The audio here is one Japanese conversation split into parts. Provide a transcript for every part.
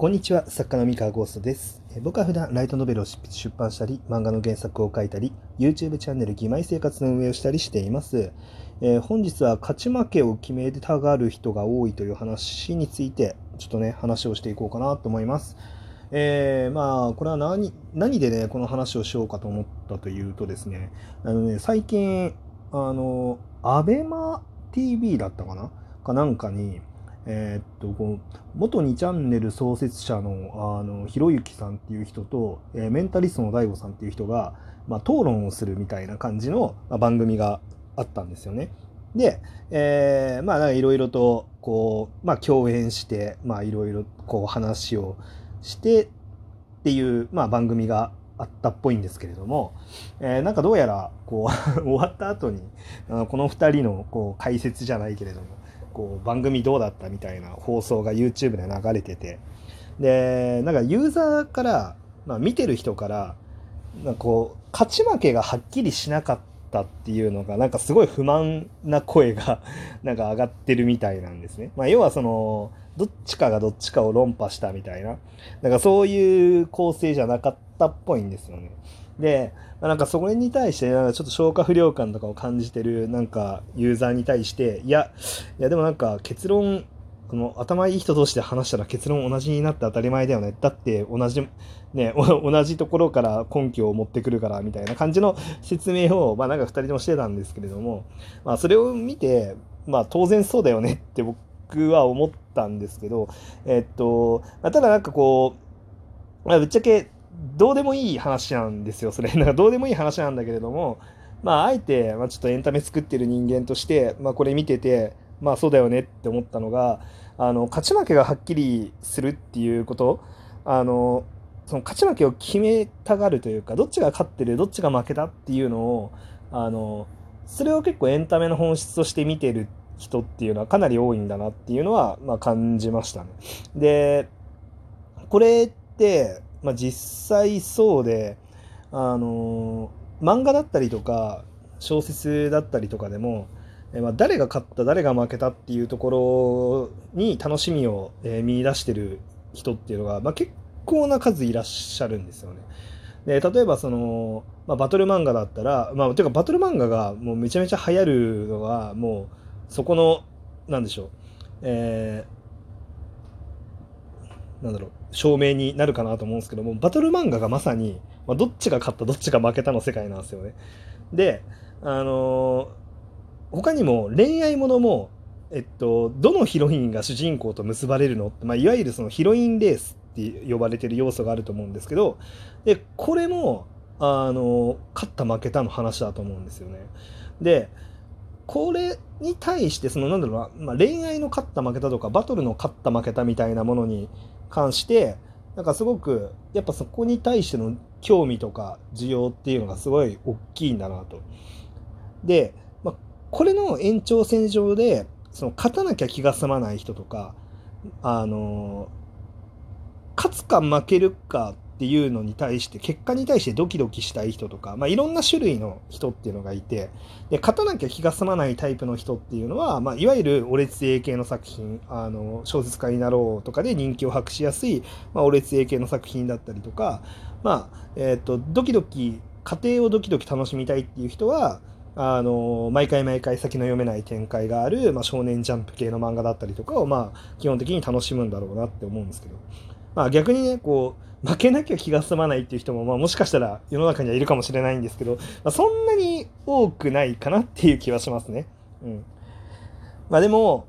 こんにちは、作家の三河ゴーストです。僕は普段ライトノベルを出版したり、漫画の原作を書いたり、YouTube チャンネル義妹生活の運営をしたりしています。えー本日は勝ち負けを決めたがる人が多いという話について、ちょっとね、話をしていこうかなと思います。えーまあ、これは何、何でね、この話をしようかと思ったというとですね、あのね、最近、あの、アベマ TV だったかな？かなんかに、えーっとこう元2チャンネル創設者のあのひろゆきさんっていう人と、えーメンタリストの DAIGO さんっていう人が、まあ、討論をするみたいな感じの、まあ番組があったんですよね。で、えーまあいろいろとこう、まあ、共演していろいろこう話をしてっていう、まあ、番組があったっぽいんですけれども、えーなんかどうやらこう 終わった後にあのこの2人のこう解説じゃないけれどもこう番組どうだったみたいな放送が YouTube で流れててでなんかユーザーから、まあ、見てる人からなんかこう勝ち負けがはっきりしなかったっていうのがなんかすごい不満な声が なんか上がってるみたいなんですね。まあ、要はそのどっちかがどっちかを論破したみたいななんかそういう構成じゃなかったっぽいんですよね。で、まあなんかそれに対してなんかちょっと消化不良感とかを感じてるなんかユーザーに対していやいやでもなんか結論この頭いい人同士で話したら結論同じになって当たり前だよね。だって同じね 同じところから根拠を持ってくるからみたいな感じの説明をまあなんか2人ともしてたんですけれどもまあそれを見てまあ当然そうだよね って僕は思ったんですけどえっとあただなんかこうまあぶっちゃけどうでもいい話なんですよそれ なんかどうでもいい話なんだけれどもまああえて、まあ、ちょっとエンタメ作ってる人間として、まあ、これ見ててまあそうだよねって思ったのがあの勝ち負けがはっきりするっていうことあのその勝ち負けを決めたがるというかどっちが勝ってるどっちが負けたっていうのをあのそれを結構エンタメの本質として見てる人っていうのはかなり多いんだなっていうのは、まあ、感じましたね。でこれって、まあ、実際そうであの漫画だったりとか小説だったりとかでも、えまあ、誰が勝った誰が負けたっていうところに楽しみを、えー見出してる人っていうのが、まあ、結構な数いらっしゃるんですよね。で例えばその、まあ、バトル漫画だったら、まあ、ていうかバトル漫画がもうめちゃめちゃ流行るのはもうそこのなんでしょう、えーなんだろう証明になるかなと思うんですけどもバトル漫画がまさに、まあ、どっちが勝ったどっちが負けたの世界なんですよね。であのー他にも恋愛ものも、えっと、どのヒロインが主人公と結ばれるのって、まあ、いわゆるそのヒロインレースって呼ばれてる要素があると思うんですけどでこれもあの勝った負けたの話だと思うんですよね。でこれに対してそのなんだろうな、まあ、恋愛の勝った負けたとかバトルの勝った負けたみたいなものに関してなんかすごくやっぱそこに対しての興味とか需要っていうのがすごい大きいんだなと。で、まあ、これの延長線上でその勝たなきゃ気が済まない人とかあの勝つか負けるかっていうのに対して結果に対してドキドキしたい人とか、まあ、いろんな種類の人っていうのがいてで勝たなきゃ気が済まないタイプの人っていうのは、まあ、いわゆるオレツ英系の作品あの小説家になろうとかで人気を博しやすい、まあ、オレツ英系の作品だったりとか、まあえー、とドキドキ家庭をドキドキ楽しみたいっていう人はあの毎回毎回先の読めない展開がある、まあ、少年ジャンプ系の漫画だったりとかを、まあ、基本的に楽しむんだろうなって思うんですけど、まあ、逆にねこう負けなきゃ気が済まないっていう人も、まあ、もしかしたら世の中にはいるかもしれないんですけど、まあ、そんなに多くないかなっていう気はしますね。うんまあ、でも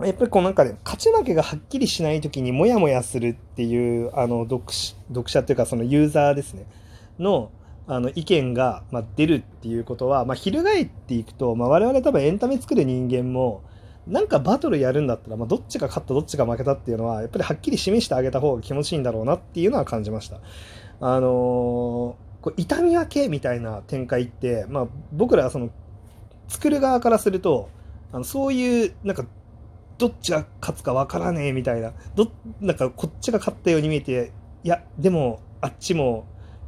やっぱりこうなんかね勝ち負けがはっきりしない時にモヤモヤするっていうあの読者読者っていうかそのユーザーですねのあの意見が、まあ、出るっていうことは、まあ、翻っていくと、まあ、我々多分エンタメ作る人間もなんかバトルやるんだったら、まあ、どっちが勝ったどっちが負けたっていうのはやっぱりはっきり示してあげた方が気持ちいいんだろうなっていうのは感じました。あのーこう痛み分けみたいな展開って、まあ、僕らはその作る側からするとあのそういうなんかどっちが勝つか分からねえみたいなどなんかこっちが勝ったように見えていやでもあっちも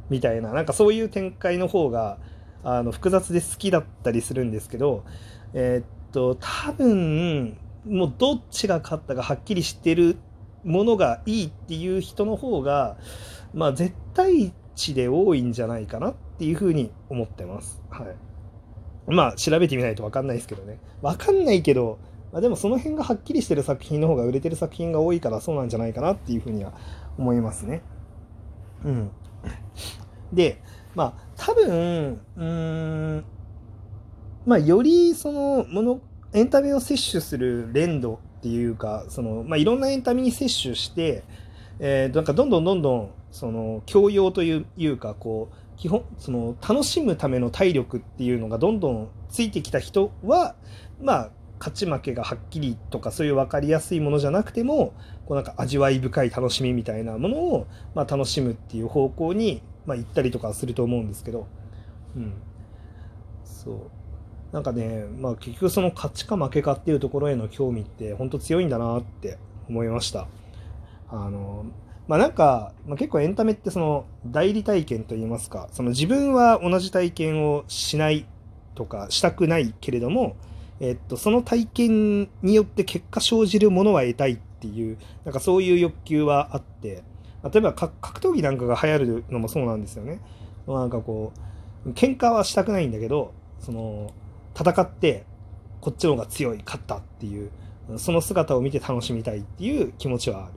みたいななんかそういう展開の方があの複雑で好きだったりするんですけどえーと多分もうどっちが勝ったかはっきりしてるものがいいっていう人の方が、まあ、絶対値で多いんじゃないかなっていうふうに思ってます。はい。まあ、調べてみないと分かんないですけどね。分かんないけど、まあ、でもその辺がはっきりしてる作品の方が売れてる作品が多いからそうなんじゃないかなっていうふうには思いますね。うん。で、まあ、多分、うん、まあ、よりそのもの、エンタメを摂取する連動っていうか、その、まあ、いろんなエンタメに摂取して、えー、なんかどんどんどんどん、その、教養というか、こう、基本、その、楽しむための体力っていうのがどんどんついてきた人は、まあ、勝ち負けがはっきりとかそういう分かりやすいものじゃなくてもこうなんか味わい深い楽しみみたいなものを、まあ、楽しむっていう方向に、まあ、行ったりとかすると思うんですけど、うん、そう。なんかね、まあ、結局その勝ちか負けかっていうところへの興味って本当強いんだなって思いました。あのまあなんか、まあ、結構エンタメってその代理体験といいますかその自分は同じ体験をしないとかしたくないけれどもえっと、その体験によって結果生じるものは得たいっていう、なんかそういう欲求はあって、例えば格闘技なんかが流行るのもそうなんですよね。なんかこう、喧嘩はしたくないんだけど、その、戦って、こっちの方が強い、勝ったっていう、その姿を見て楽しみたいっていう気持ちはある。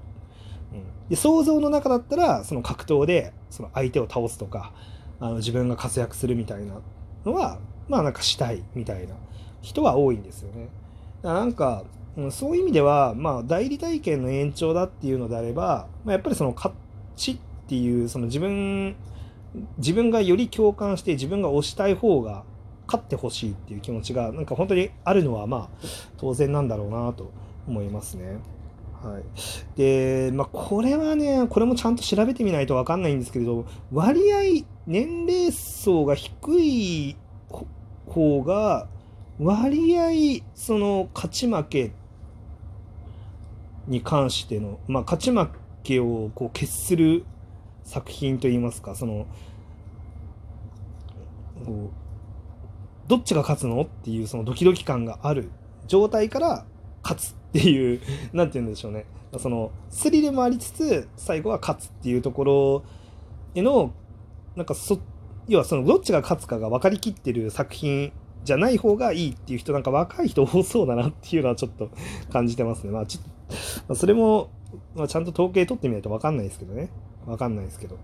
うん、で想像の中だったら、その格闘でその相手を倒すとか、あの自分が活躍するみたいなのは、まあなんかしたいみたいな。人は多いんですよね。だからなんか、そういう意味では、まあ、代理体験の延長だっていうのであれば、まあ、やっぱりその勝ちっていう、その自分、自分がより共感して自分が推したい方が勝ってほしいっていう気持ちが、なんか本当にあるのは、まあ、当然なんだろうなと思いますね。はい。で、まあ、これはね、これもちゃんと調べてみないとわかんないんですけれど、割合、年齢層が低い方が、割合その勝ち負けに関しての、まあ、勝ち負けをこう決する作品といいますかそのどっちが勝つのっていうそのドキドキ感がある状態から勝つっていう何て言うんでしょうねそのスリルもありつつ最後は勝つっていうところへのなんかそ要はそのどっちが勝つかが分かりきってる作品じゃない方がいいっていう人なんか若い人多そうだなっていうのはちょっと感じてますね。まあちょっと、それも、まあ、ちゃんと統計取ってみないとわかんないですけどね。わかんないですけど。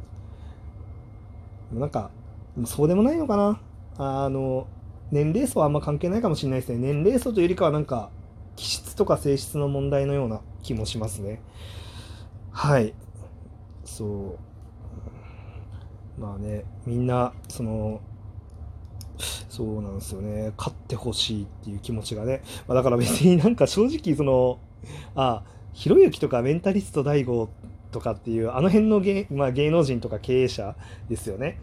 なんか、そうでもないのかな。あの、年齢層はあんま関係ないかもしれないですね。年齢層というよりかはなんか、気質とか性質の問題のような気もしますね。はい。そう。まあね、みんな、その、そうなんですよね。勝ってほしいっていう気持ちがね。まあ、だから別に なんか正直その、あ、ひろゆきとかメンタリスト DAIGO とかっていう、あの辺の芸,、まあ、芸能人とか経営者ですよね。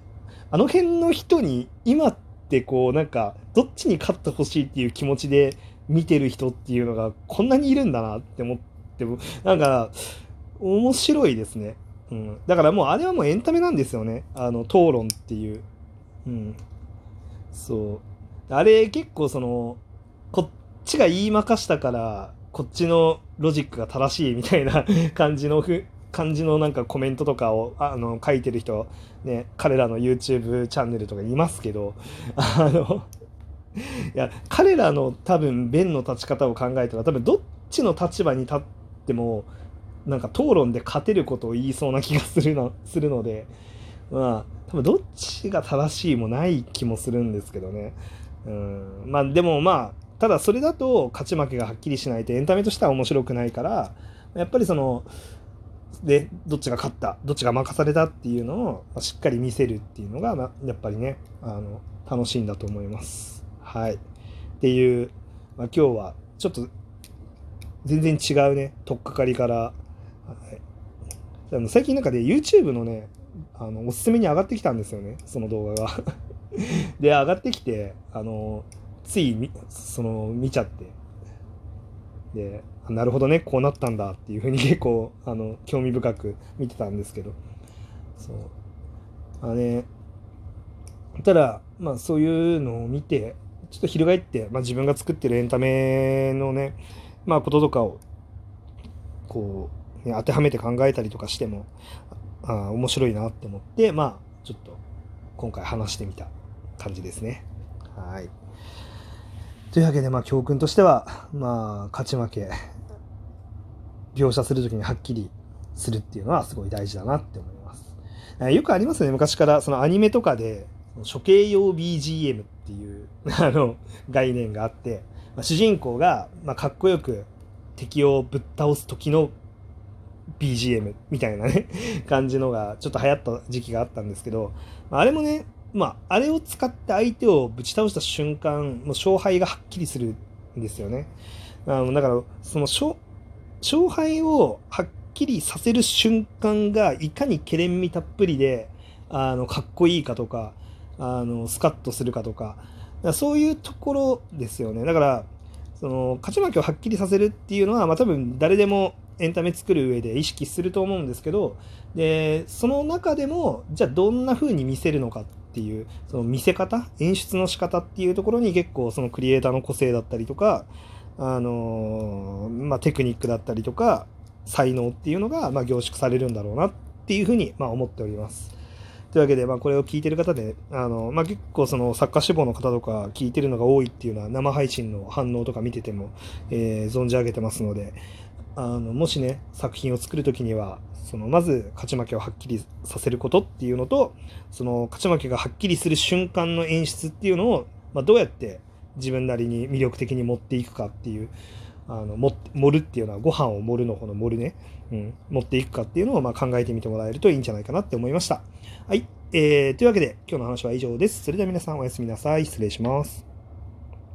あの辺の人に今ってこうなんかどっちに勝ってほしいっていう気持ちで見てる人っていうのがこんなにいるんだなって思ってもなんか面白いですね。うん、だからもうあれはもうエンタメなんですよね。あの討論っていう。うん、そうあれ結構そのこっちが言いまかしたからこっちのロジックが正しいみたいな 感じのふ感じのなんかコメントとかをあの書いてる人ね彼らの YouTube チャンネルとかいますけど あのいや彼らの多分弁の立ち方を考えたら多分どっちの立場に立ってもなんか討論で勝てることを言いそうな気がするの するのでまあ多分どっちが正しいもない気もするんですけどね。うん、まあでもまあ、ただそれだと勝ち負けがはっきりしないとエンタメとしては面白くないから、やっぱりその、で、どっちが勝った、どっちが任されたっていうのをしっかり見せるっていうのが、やっぱりね、あの、楽しいんだと思います。はい。っていう、まあ、今日はちょっと全然違うね、取っかかりから、はい、あの最近なんかで、ね、YouTube のね、あのおすすめに上がってきたんですよねその動画が で上がってきてあのついその見ちゃってでなるほどねこうなったんだっていうふうに 結構あの興味深く見てたんですけどそうあねただまあそういうのを見てちょっと翻って、まあ、自分が作ってるエンタメのねまあこととかをこうね当てはめて考えたりとかしてもあ面白いなって思ってまあちょっと今回話してみた感じですね。はい。というわけで、まあ、教訓としては、まあ、勝ち負け、描写するときにはっきりするっていうのはすごい大事だなって思います。よくありますね、昔から、そのアニメとかで、処刑用 BGM っていう あの概念があって、まあ、主人公が、まあ、かっこよく敵をぶっ倒す時の BGM みたいなね感じのがちょっと流行った時期があったんですけど、あれもね、まあ、あれを使って相手をぶち倒した瞬間、もう勝敗がはっきりするんですよね。あのだから、その勝勝敗をはっきりさせる瞬間がいかにけれんみたっぷりで、あの、かっこいいかとか、あの、スカッとするかとか、かそういうところですよね。だから、その、勝ち負けをはっきりさせるっていうのは、まあ多分誰でもエンタメ作る上で意識すると思うんですけど、で、その中でも、じゃあどんな風に見せるのかってていう、その見せ方、演出の仕方っていうところに結構そのクリエイターの個性だったりとか、あのまあ、テクニックだったりとか、才能っていうのが、ま、凝縮されるんだろうなっていうふうに、ま、思っております。というわけで、まあ、これを聞いてる方で、あの、まあ、結構その作家志望の方とか聞いてるのが多いっていうのは生配信の反応とか見てても、えー、存じ上げてますので、あの、もしね、作品を作るときには、その、まず勝ち負けをはっきりさせることっていうのと、その、勝ち負けがはっきりする瞬間の演出っていうのを、まあ、どうやって自分なりに魅力的に持っていくかっていう、あの盛るっていうのはご飯を盛るのこの盛るね、うん、持っていくかっていうのをまあ考えてみてもらえるといいんじゃないかなって思いました。はい。えー、というわけで今日の話は以上です。それでは皆さんおやすみなさい。失礼します。